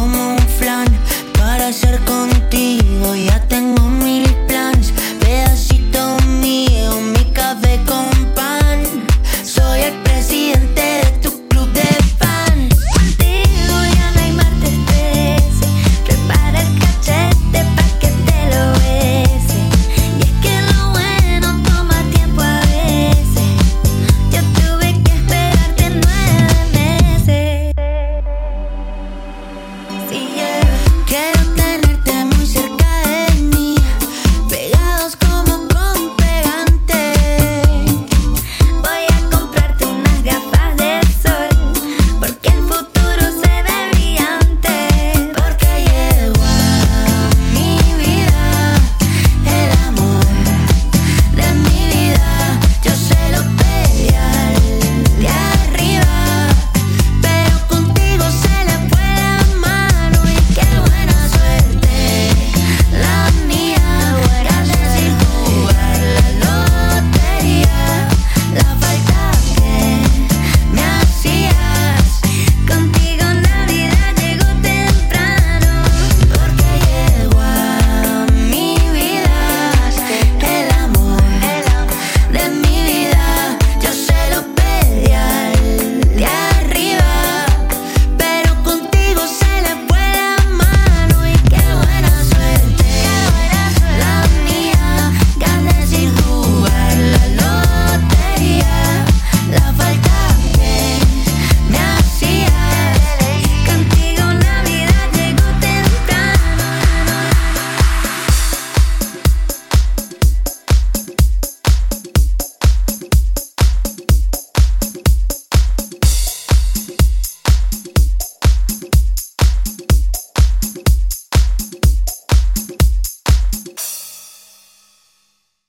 como un flan para ser contigo. Ya tengo